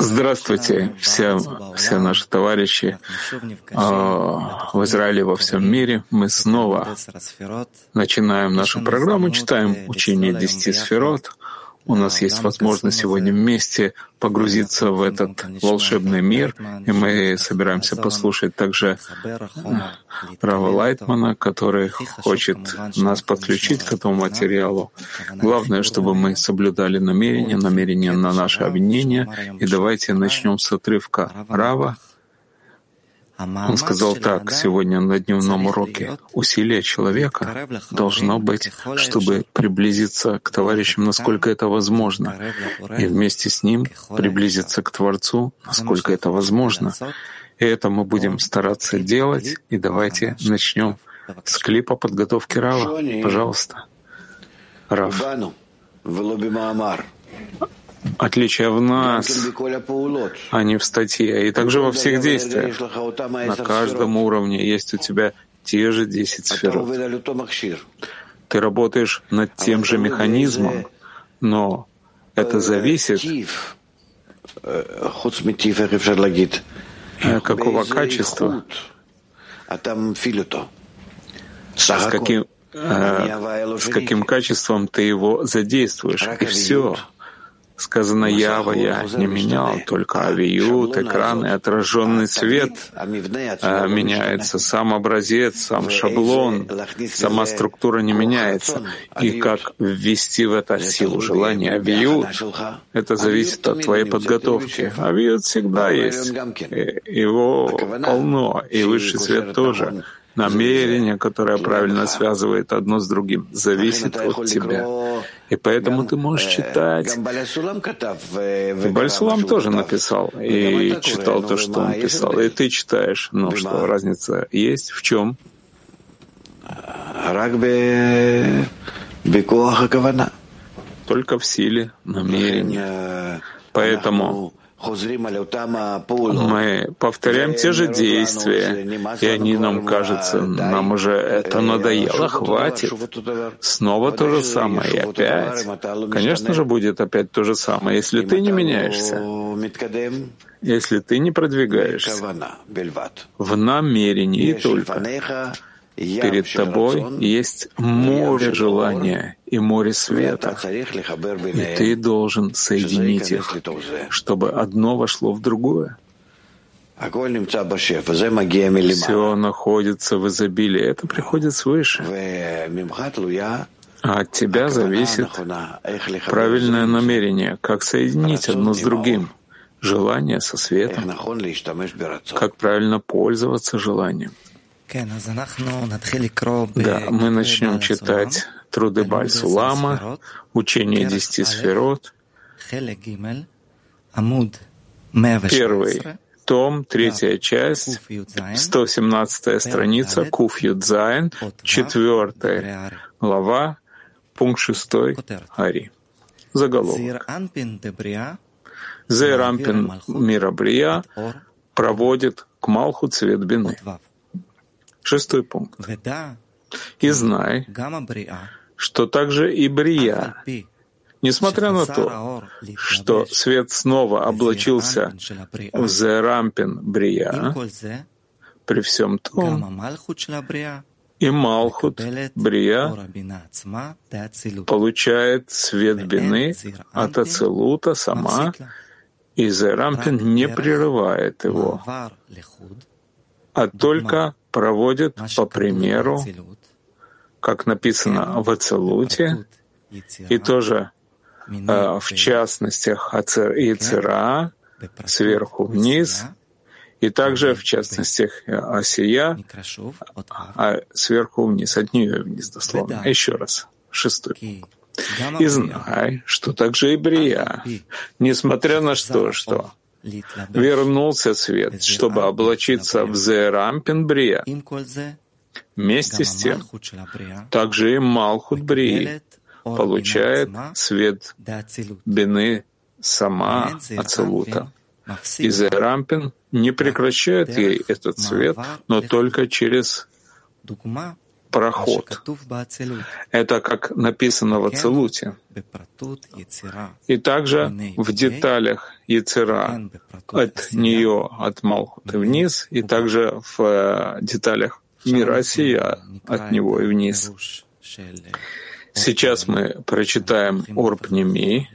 Здравствуйте, все, все наши товарищи а, в Израиле во всем мире. Мы снова начинаем нашу программу, читаем учение десяти сферот. У нас есть возможность сегодня вместе погрузиться в этот волшебный мир, и мы собираемся послушать также э, Рава Лайтмана, который хочет нас подключить к этому материалу. Главное, чтобы мы соблюдали намерения, намерения на наше обвинение. И давайте начнем с отрывка Рава, он сказал так сегодня на дневном уроке. Усилие человека должно быть, чтобы приблизиться к товарищам, насколько это возможно, и вместе с ним приблизиться к Творцу, насколько это возможно. И это мы будем стараться делать. И давайте начнем с клипа подготовки Рава. Пожалуйста. Рав. Отличие в нас, а не в статье. И также во всех действиях. На каждом уровне есть у тебя те же 10 сфер. Ты работаешь над тем же механизмом, но это зависит какого качества, с каким, э, с каким качеством ты его задействуешь. И все. Сказано «Ява» я не менял, только авиют, экран и отраженный свет меняется, сам образец, сам шаблон, сама структура не меняется. И как ввести в это силу желания авиют, это зависит от твоей подготовки. Авиют всегда есть, его полно, и высший свет тоже. намерение, которое правильно связывает одно с другим, зависит от тебя. И поэтому ты можешь читать. И Бальсулам тоже написал и читал то, что он писал. И ты читаешь. Ну что, разница есть? В чем? Только в силе намерения. Поэтому мы повторяем те же действия, и они нам кажутся, нам уже это надоело, хватит. Снова то же самое, и опять. Конечно же, будет опять то же самое, если ты не меняешься, если ты не продвигаешься. В намерении только. Перед тобой есть море желания и море света, и ты должен соединить их, чтобы одно вошло в другое. Все находится в изобилии, это приходит свыше. А от тебя зависит правильное намерение, как соединить одно с другим, желание со светом, как правильно пользоваться желанием. Да, мы начнем читать труды Бальсулама, учение десяти сферот, первый том, третья часть, 117 страница, Куф Юдзайн, четвертая глава, пункт шестой, Ари. Заголовок. Зейрампин Мирабрия проводит к Малху цвет бины. Шестой пункт. И знай, что также и Брия, несмотря на то, что свет снова облачился в Зерампин Брия, при всем том, и Малхут Брия получает свет бины от Ацелута сама, и Зерампин не прерывает его, а только проводит по примеру, как написано в Ацелуте, и тоже э, в частностях Ицера, сверху вниз, и также в частностях Асия, а сверху вниз, от нее вниз дословно. Еще раз, шестой. И знай, что также и Брия, несмотря на что, что вернулся свет, чтобы облачиться в Зерампин Брия. Вместе с тем, также и Малхут Брии получает свет Бины сама Ацелута. И Зерампин не прекращает ей этот свет, но только через проход. Это как написано в Ацелуте. И также в деталях Яцера, от нее, от Малхута вниз, и также в э, деталях мира Осия, от него и вниз. Сейчас мы прочитаем Орпнеми,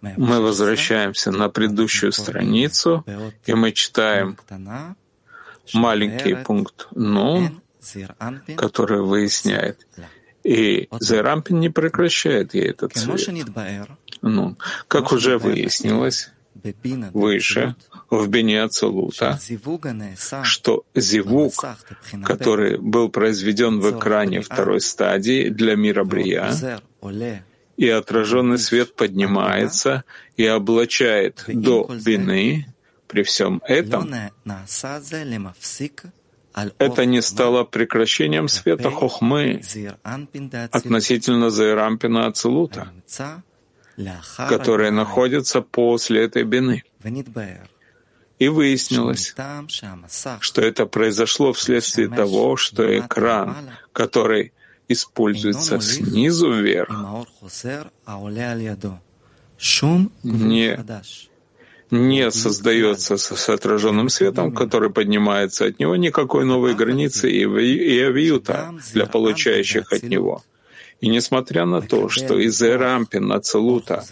мы возвращаемся на предыдущую страницу, и мы читаем маленький пункт «Нун», который выясняет. И Зерампин не прекращает ей этот цвет. Ну, как уже выяснилось выше, в Бене Ацелута, что зивук, который был произведен в экране второй стадии для мира Брия, и отраженный свет поднимается и облачает до бины, при всем этом это не стало прекращением света хохмы относительно Зайрампина Ацелута, который находится после этой бины. И выяснилось, что это произошло вследствие того, что экран, который используется снизу вверх, не не создается с отраженным светом, который поднимается от него, никакой новой границы и авиюта для получающих от него. И несмотря на то, что из Эрампин Ацелута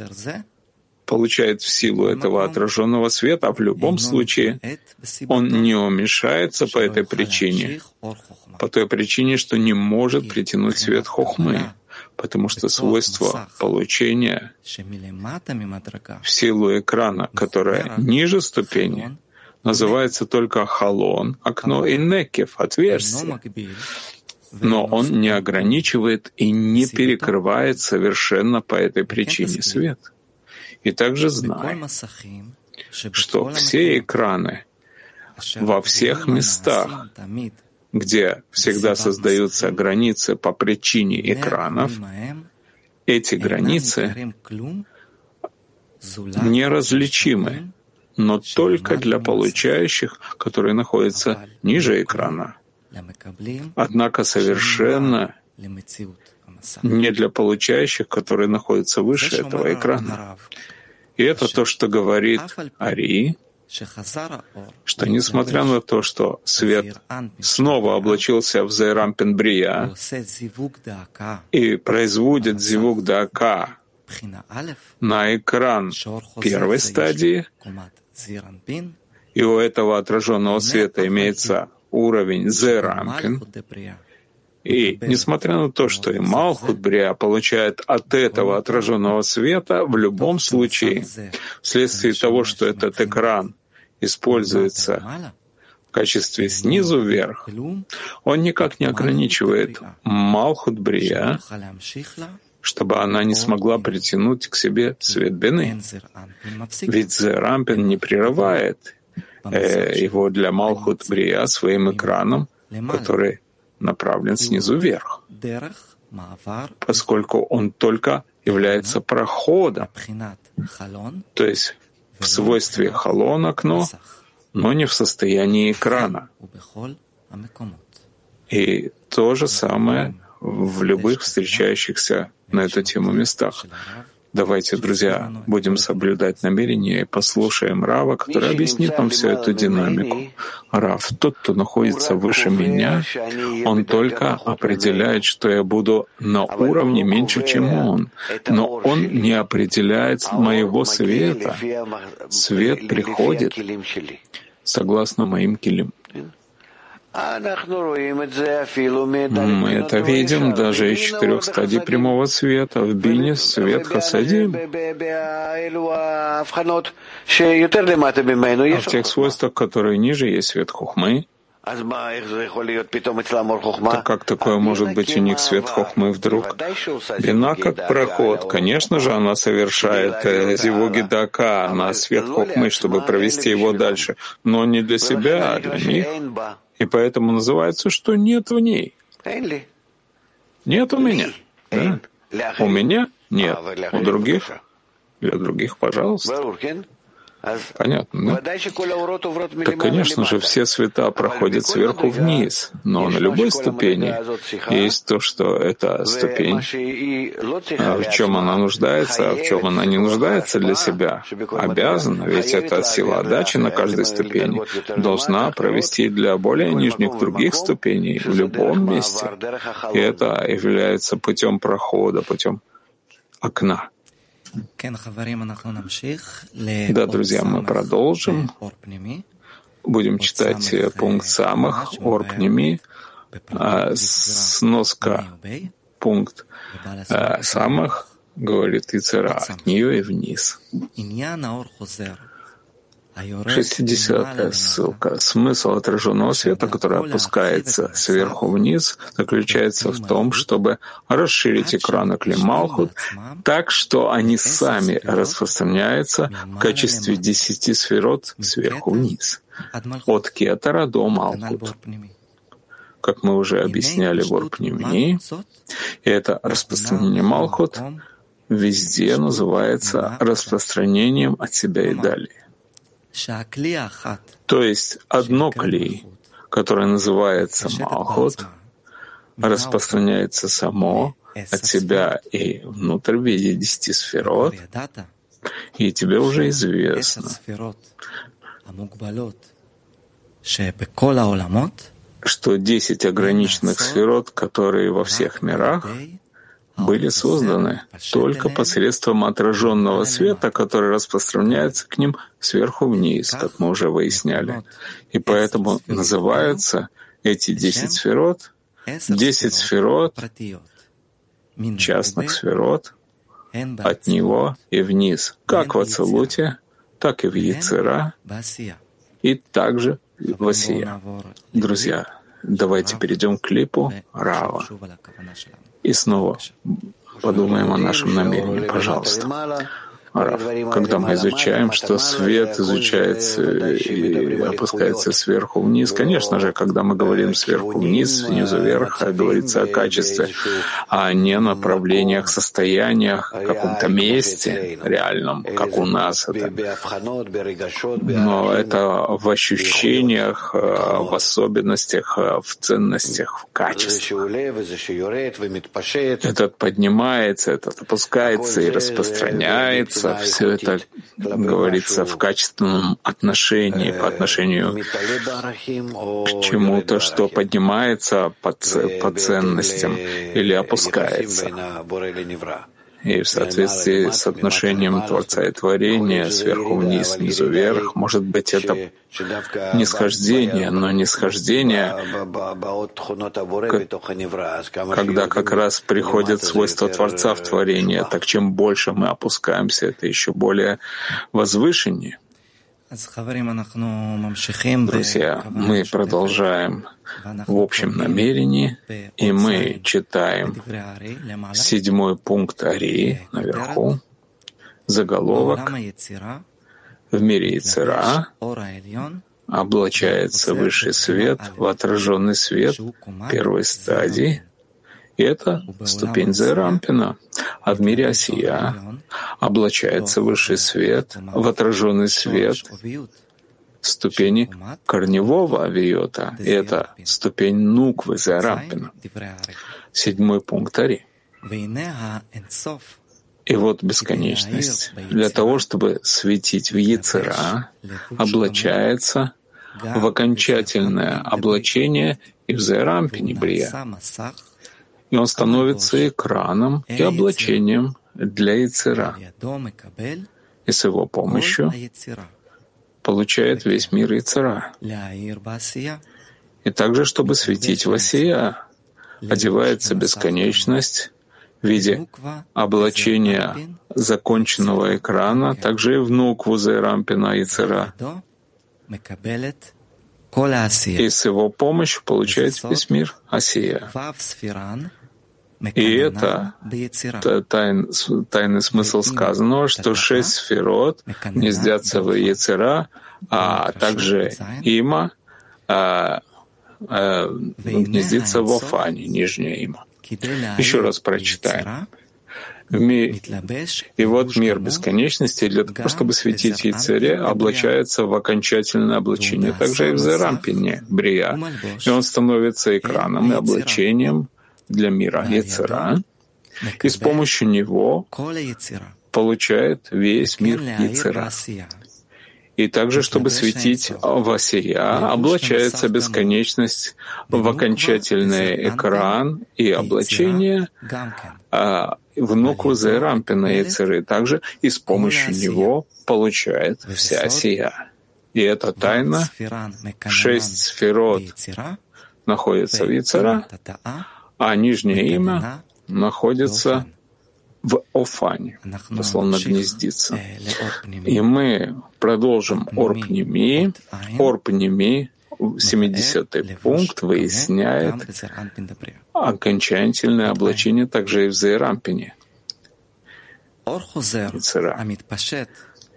получает в силу этого отраженного света, в любом случае он не уменьшается по этой причине, по той причине, что не может притянуть свет хохмы потому что свойство получения в силу экрана, которое ниже ступени, называется только халон, окно и некев, отверстие. Но он не ограничивает и не перекрывает совершенно по этой причине свет. И также знаем, что все экраны во всех местах, где всегда создаются границы по причине экранов, эти границы неразличимы, но только для получающих, которые находятся ниже экрана. Однако совершенно не для получающих, которые находятся выше этого экрана. И это то, что говорит Ари, что несмотря на то, что свет снова облачился в Зайрампин Брия и производит зивук Дака на экран первой стадии, и у этого отраженного света имеется уровень Зерампин, и несмотря на то, что и Малхут Брия получает от этого отраженного света, в любом случае, вследствие того, что этот экран используется в качестве снизу вверх, он никак не ограничивает Малхут Брия, чтобы она не смогла притянуть к себе свет Бены. Ведь Зерампин не прерывает э, его для Малхут Брия своим экраном, который направлен снизу вверх, поскольку он только является проходом, то есть в свойстве халон окно, но не в состоянии экрана. И то же самое в любых встречающихся на эту тему местах. Давайте, друзья, будем соблюдать намерение и послушаем Рава, который объяснит нам всю эту динамику. Рав, тот, кто находится выше меня, он только определяет, что я буду на уровне меньше, чем он. Но он не определяет моего света. Свет приходит согласно моим килим. Мы это видим даже из четырех стадий прямого света. В бине свет хасадим. А в тех свойствах, которые ниже, есть свет хухмы. Так как такое может быть у них свет хохмы вдруг? Бина как проход. Конечно же, она совершает э, зивоги дака на свет хохмы, чтобы провести его дальше. Но не для себя, а для них. И поэтому называется, что нет в ней. Нет у меня. Да? У меня нет. У других? Для других, пожалуйста. Понятно, да? Так, конечно же, все света проходят сверху вниз, но на любой ступени есть то, что это ступень, а в чем она нуждается, а в чем она не нуждается для себя. Обязана, ведь это сила отдачи на каждой ступени, должна провести для более нижних других ступеней в любом месте. И это является путем прохода, путем окна. Да, друзья, мы продолжим. Будем читать пункт самых, орпними, а, сноска пункт а, самых, говорит Ицера, от нее и вниз. 60 ссылка. Смысл отраженного света, который опускается сверху вниз, заключается в том, чтобы расширить экраны Клималхут так, что они сами распространяются в качестве десяти сферот сверху вниз, от кетера до Малхут. Как мы уже объясняли в Орпневнии, и это распространение Малхут. везде называется распространением от себя и далее. То есть одно клей, которое называется Малхот, распространяется само от себя и внутрь в виде десяти сферот, и тебе уже известно, что десять ограниченных сферот, которые во всех мирах, были созданы только посредством отраженного света, который распространяется к ним сверху вниз, как мы уже выясняли. И поэтому называются эти десять сферот десять сферот частных сферот от него и вниз, как в Ацелуте, так и в Яцера, и также в Асия. Друзья, давайте перейдем к клипу Рава. И снова подумаем о нашем намерении, пожалуйста. Когда мы изучаем, что свет изучается и опускается сверху вниз, конечно же, когда мы говорим сверху вниз, снизу вверх, говорится о качестве, а не направлениях, состояниях, каком-то месте реальном, как у нас это. Но это в ощущениях, в особенностях, в ценностях, в качествах. Этот поднимается, этот опускается и распространяется, говорится, все это говорится в качественном отношении по отношению к чему-то, что поднимается по, по ценностям или опускается. И в соответствии с отношением Творца и Творения, сверху вниз, снизу вверх, может быть, это нисхождение, но нисхождение, когда как раз приходят свойства Творца в творение, так чем больше мы опускаемся, это еще более возвышеннее. Друзья, мы продолжаем в общем намерении, и мы читаем седьмой пункт Арии наверху, заголовок. «В мире Яцера облачается высший свет в отраженный свет первой стадии, и это ступень Зерампина. А в мире Осия облачается высший свет в отраженный свет ступени корневого авиота. И это ступень Нуквы Зерампина. Седьмой пункт Ари. И вот бесконечность. Для того, чтобы светить в Яцера, облачается в окончательное облачение и в Зерампине Брия и он становится экраном и облачением для Яцера. И с его помощью получает весь мир Яцера. И также, чтобы светить в Асия, одевается бесконечность в виде облачения законченного экрана, также и в нукву Зайрампина Яцера. И с его помощью получает весь мир Асия. И это тайн, тайный смысл сказанного, что шесть сферот гнездятся в Яцера, а также има а, а, гнездится в Офане, нижняя има. Еще раз прочитаем. И вот мир бесконечности для того, чтобы светить Яцере, облачается в окончательное облачение, также и в Зерампине, Брия. И он становится экраном и облачением для мира Яцера, и с помощью него получает весь мир Яцера. И также, чтобы светить в Асия, облачается бесконечность в окончательный экран и облачение а, внуку Зерампина Яцеры. Также и с помощью него получает вся Асия. И эта тайна, шесть сферот находится в Яцера, а нижнее имя находится в Офане, дословно гнездится. И мы продолжим Орпними. Орпними, 70-й пункт, выясняет окончательное облачение также и в Зейрампине.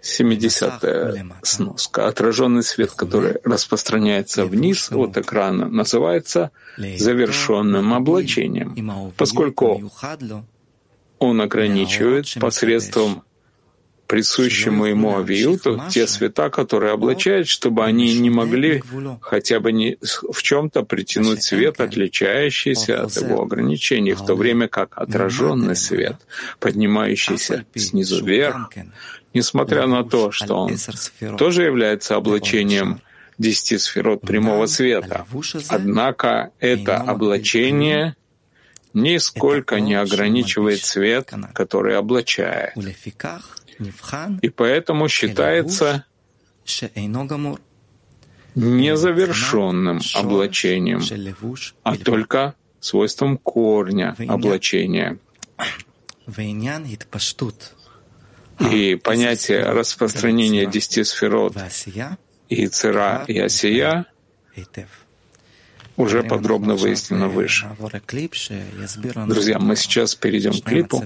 70-я сноска. Отраженный свет, который распространяется вниз от экрана, называется завершенным облачением, поскольку он ограничивает посредством присущему ему авиюту те света, которые облачает, чтобы они не могли хотя бы не в чем-то притянуть свет, отличающийся от его ограничений, в то время как отраженный свет, поднимающийся снизу вверх, несмотря на то, что он тоже является облачением десяти сферот прямого света. Однако это облачение нисколько не ограничивает свет, который облачает. И поэтому считается незавершенным облачением, а только свойством корня облачения. И понятие распространения десяти сферот и цера и осия уже подробно выяснено выше. Друзья, мы сейчас перейдем к клипу,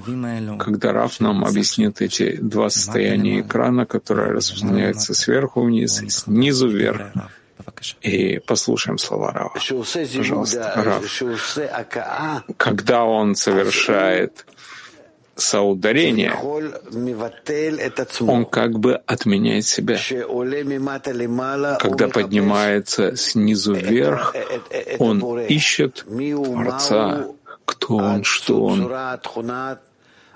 когда Раф нам объяснит эти два состояния экрана, которые распространяются сверху вниз и снизу вверх. И послушаем слова Рава. Пожалуйста, Рав. Когда он совершает соударение, он как бы отменяет себя. Когда поднимается снизу вверх, он ищет Творца, кто он, что он.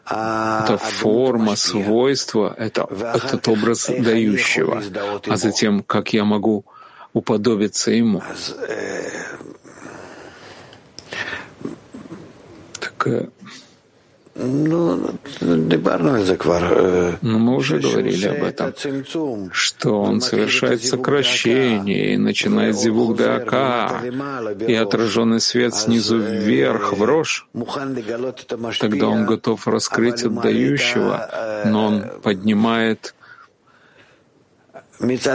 Это форма, свойство, это этот образ дающего. А затем, как я могу уподобиться ему. Так но мы уже говорили об этом, что он совершает сокращение и начинает зивук дака, и отраженный свет снизу вверх в рожь, тогда он готов раскрыть отдающего, но он поднимает с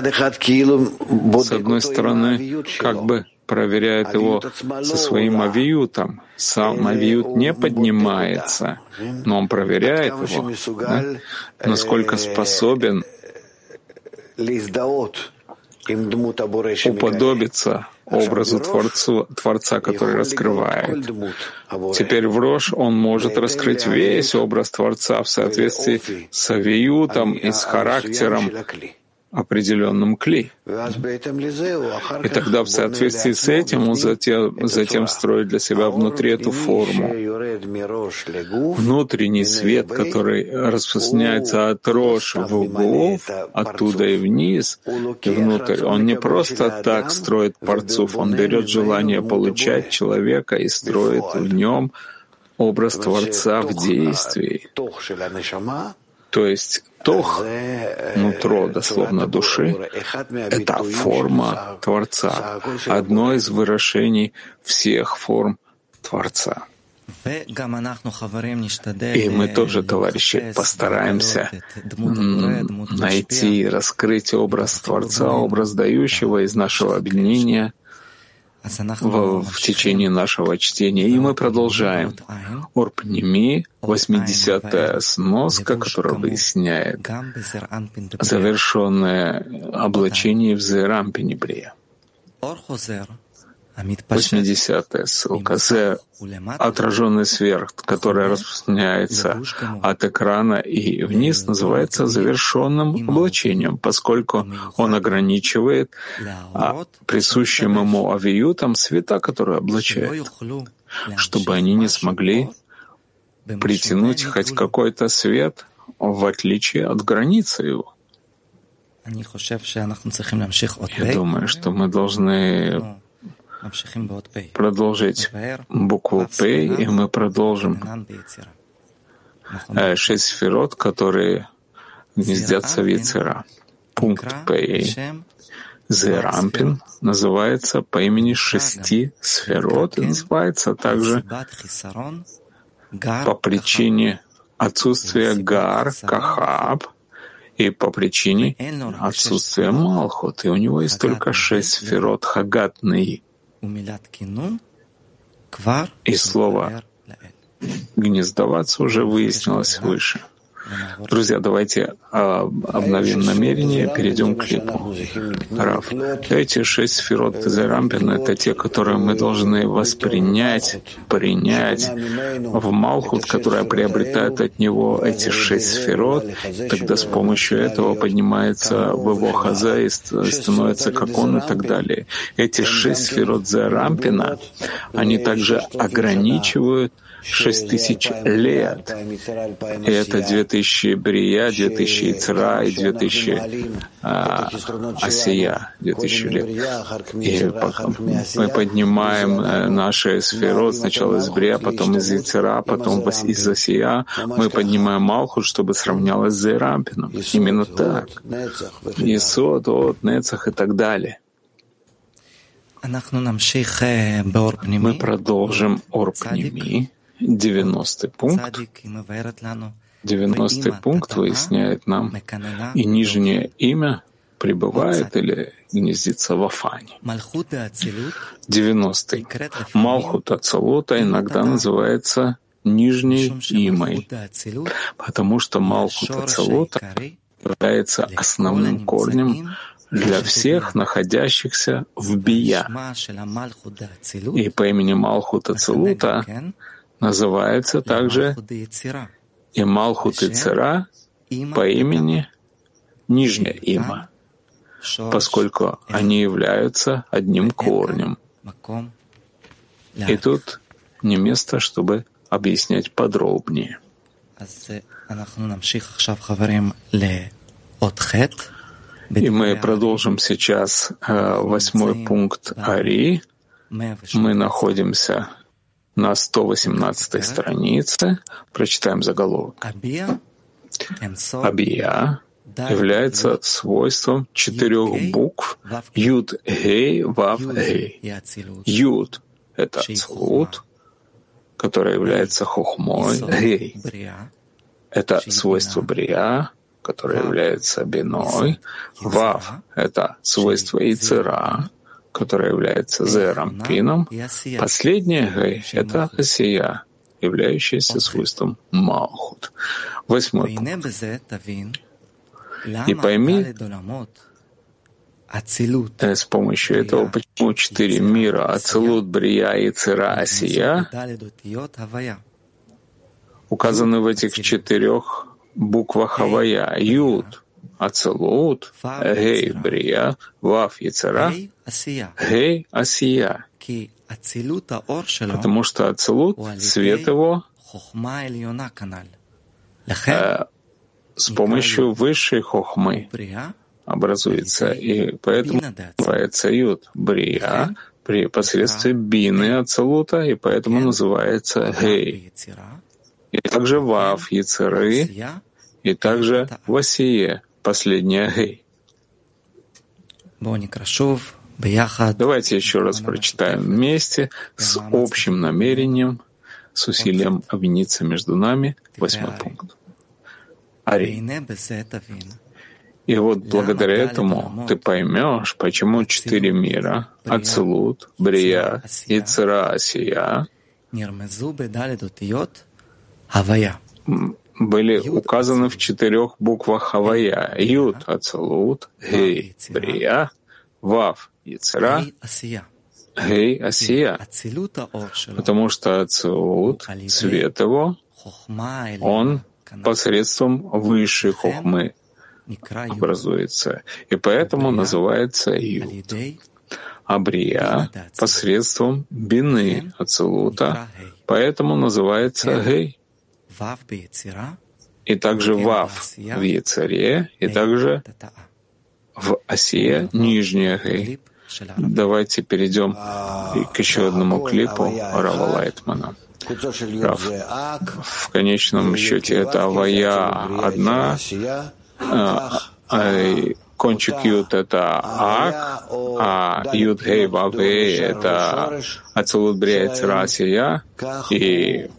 одной стороны, как бы проверяет его со своим авиютом. Сам авиют не поднимается, но он проверяет его, да? насколько способен уподобиться образу Творцу, Творца, который раскрывает. Теперь в Рош он может раскрыть весь образ Творца в соответствии с авиютом и с характером определенном кли. И тогда в соответствии с этим он затем, затем строит для себя внутри эту форму. Внутренний свет, который распространяется от рож в углов, оттуда и вниз, и внутрь, он не просто так строит парцов, он берет желание получать человека и строит в нем образ Творца в действии. То есть тох, нутро, дословно души, это форма Творца, одно из выражений всех форм Творца. И мы тоже, товарищи, постараемся найти раскрыть образ Творца, образ дающего из нашего объединения — в, в течение нашего чтения. И мы продолжаем. Орпними, 80-я сноска, которая выясняет завершенное облачение в Зерампинебрия. 80-я ссылка. З — отраженный сверх, который распространяется от экрана и вниз, называется завершенным облачением, поскольку он ограничивает а, присущим ему авиютам света, которые облачает, чтобы они не смогли притянуть хоть какой-то свет, в отличие от границы его. Я думаю, что мы должны продолжить букву П, и мы продолжим. Э, шесть сферот, которые гнездятся в Яцера. Пункт П. Зерампин называется по имени шести сферот и называется также по причине отсутствия Гар, Кахаб, и по причине отсутствия Малхут. И у него есть только шесть сферот Хагатный. И слово «гнездоваться» уже выяснилось выше. Друзья, давайте а, обновим намерение, перейдем к клипу. Раф, эти шесть сферот Зерампина — это те, которые мы должны воспринять, принять в Малхут, которая приобретает от него эти шесть сферот, тогда с помощью этого поднимается в его хаза и становится как он и так далее. Эти шесть сферот Зерампина, они также ограничивают шесть тысяч лет. И это две тысячи Брия, две тысячи Ицра и две тысячи а, Асия, две тысячи лет. И мы поднимаем э, наши сферот сначала из Брия, потом из Ицра, потом из Асия. Мы поднимаем Малхут, чтобы сравнялось с Зейрампином. Именно так. Исот, от, Нецах и так далее. Мы продолжим Орпними. 90 пункт. 90 пункт выясняет нам, и нижнее имя пребывает или гнездится в Афане. 90. Малхут Ацалута иногда называется нижней имой, потому что Малхут Ацалута является основным корнем для всех находящихся в Бия. И по имени Малхута Целута называется также и Малхут и Цера по имени Нижняя Има, поскольку они являются одним корнем. И тут не место, чтобы объяснять подробнее. И мы продолжим сейчас э, восьмой пункт Ари. Мы находимся на 118 странице, прочитаем заголовок. Абия является свойством четырех букв. Юд Гей Вав Гей. Юд — это Цлут, который является Хохмой. Гей. Это свойство Брия, которое является Биной. Вав — это свойство Ицера, которая является зером, пином. Последняя гай — это осия, являющаяся свойством Малхут. Восьмой пункт. И пойми, э, с помощью этого, почему четыре мира — Ацелут, Брия и Цира, Осия — указаны в этих четырех буквах Хавая. Юд — Ацелут, Гей Брия, Вав Яцера, Гей Асия. Потому что Ацелут, свет его, э, с помощью высшей хохмы образуется, и поэтому называется Юд Брия при посредстве бины Ацелута, и поэтому называется Гей. И также Вав Яцеры, и также Васие, последняя гей. Давайте еще раз прочитаем вместе с общим намерением, с усилием объединиться между нами. Восьмой пункт. Ари. И вот благодаря этому ты поймешь, почему четыре мира — Ацелут, Брия, Ицера, Асия. были указаны в четырех буквах Хавая. Юд — Ацелут, Гей — Брия, Вав — Яцера, Гей Асия, потому что Ацилут, цвет его, он посредством высшей хохмы образуется, и поэтому называется Юд. Абрия посредством бины Ацилута, поэтому называется Гей. И также Вав в Яцаре, и также в Осия нижняя Гей. Давайте перейдем к еще одному клипу Рава Лайтмана. Рав. В конечном счете это Авая одна, а, а, кончик Ют — это Ак, а Ют Гей Вав это Ацелут Брия Цирасия, и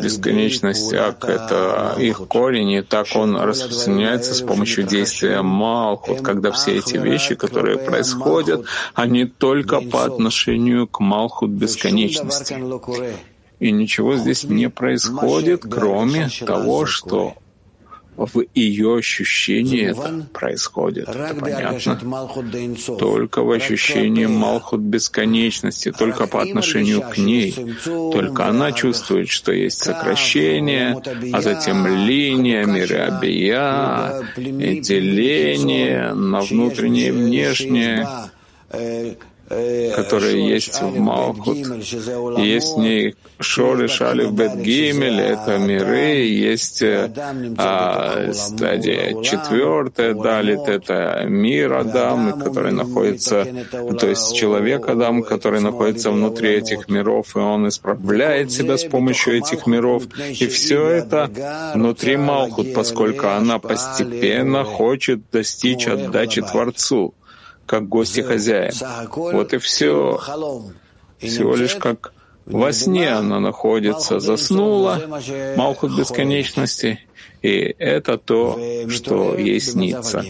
бесконечность Ак — это их корень, и так он распространяется с помощью действия Малхут, когда все эти вещи, которые происходят, они только по отношению к Малхут бесконечности. И ничего здесь не происходит, кроме того, что в ее ощущении это происходит. Это понятно. Только в ощущении Малхут бесконечности, только по отношению к ней. Только она чувствует, что есть сокращение, а затем линия, мирабия, деление на внутреннее и внешнее которые есть в Малхут. Есть в ней Шоры, Шалив, Бет Гимель, это миры, есть а, стадия четвертая, Далит, это мир Адам, который находится, то есть человек Адам, который находится внутри этих миров, и он исправляет себя с помощью этих миров. И все это внутри Малхут, поскольку она постепенно хочет достичь отдачи Творцу как гости хозяин. Вот и все. Всего лишь как во сне она находится, заснула, Малхут бесконечности, и это то, что ей снится,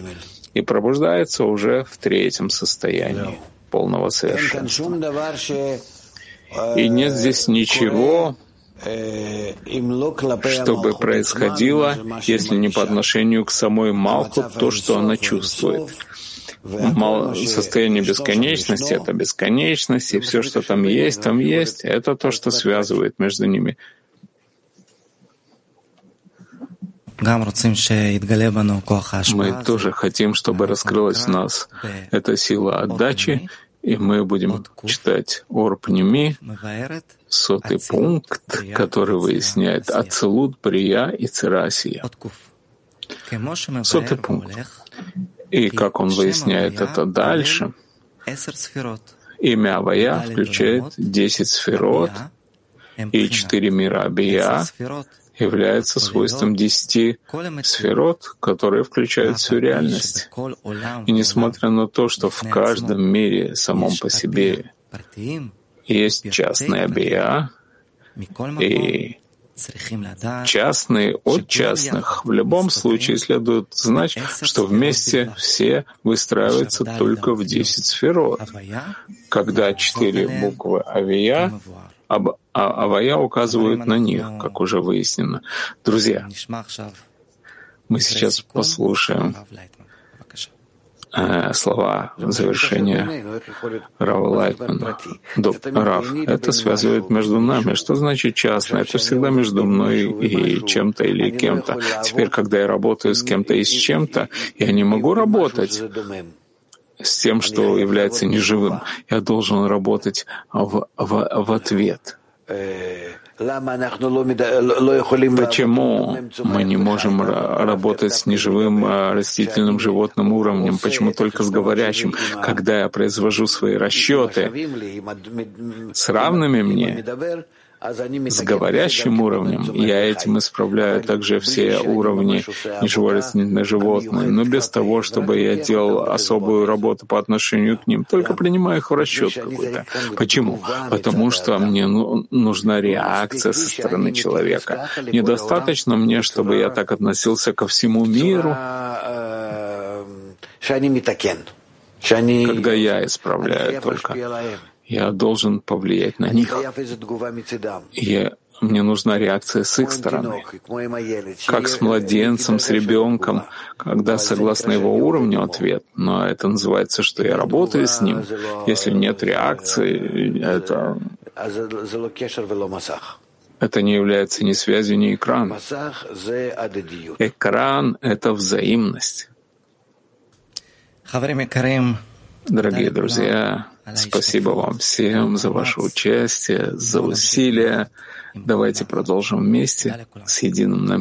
и пробуждается уже в третьем состоянии полного совершенства. И нет здесь ничего, чтобы происходило, если не по отношению к самой Малхут, то, что она чувствует состояние бесконечности — это бесконечность, и все, что там есть, там есть, это то, что связывает между ними. Мы тоже хотим, чтобы раскрылась в нас эта сила отдачи, и мы будем читать Орпними, сотый пункт, который выясняет Ацелут, Брия и Церасия. Сотый пункт. И как он выясняет это дальше, имя Авая включает 10 сферот, и четыре мира Абия является свойством десяти сферот, которые включают всю реальность. И несмотря на то, что в каждом мире самом по себе есть частная Абия, и частные от частных. В любом случае следует знать, что вместе все выстраиваются только в 10 сферот. Когда четыре буквы авия, об, а, авая указывают на них, как уже выяснено. Друзья, мы сейчас послушаем Э, слова завершения Рава Лайтмана. Рав, это связывает между нами. Что значит частно? Это всегда между мной и чем-то или кем-то. Теперь, когда я работаю с кем-то и с чем-то, я не могу работать с тем, что является неживым. Я должен работать в, в, в ответ. Почему мы не можем работать с неживым а, растительным животным уровнем? Почему только с говорящим? Когда я произвожу свои расчеты с равными мне, с говорящим уровнем, я этим исправляю также все уровни неживорастительных животных, но без того, чтобы я делал особую работу по отношению к ним, только принимаю их в расчет какой-то. Почему? Потому что мне ну, нужна реакция со стороны человека. Недостаточно мне, чтобы я так относился ко всему миру, когда я исправляю только я должен повлиять на них. Я мне нужна реакция с их стороны. Как с младенцем, с ребенком, когда согласно его уровню ответ, но это называется, что я работаю с ним. Если нет реакции, это это не является ни связью, ни экраном. Экран — это взаимность. Дорогие друзья, спасибо вам всем за ваше участие, за усилия. Давайте продолжим вместе с единым намерением.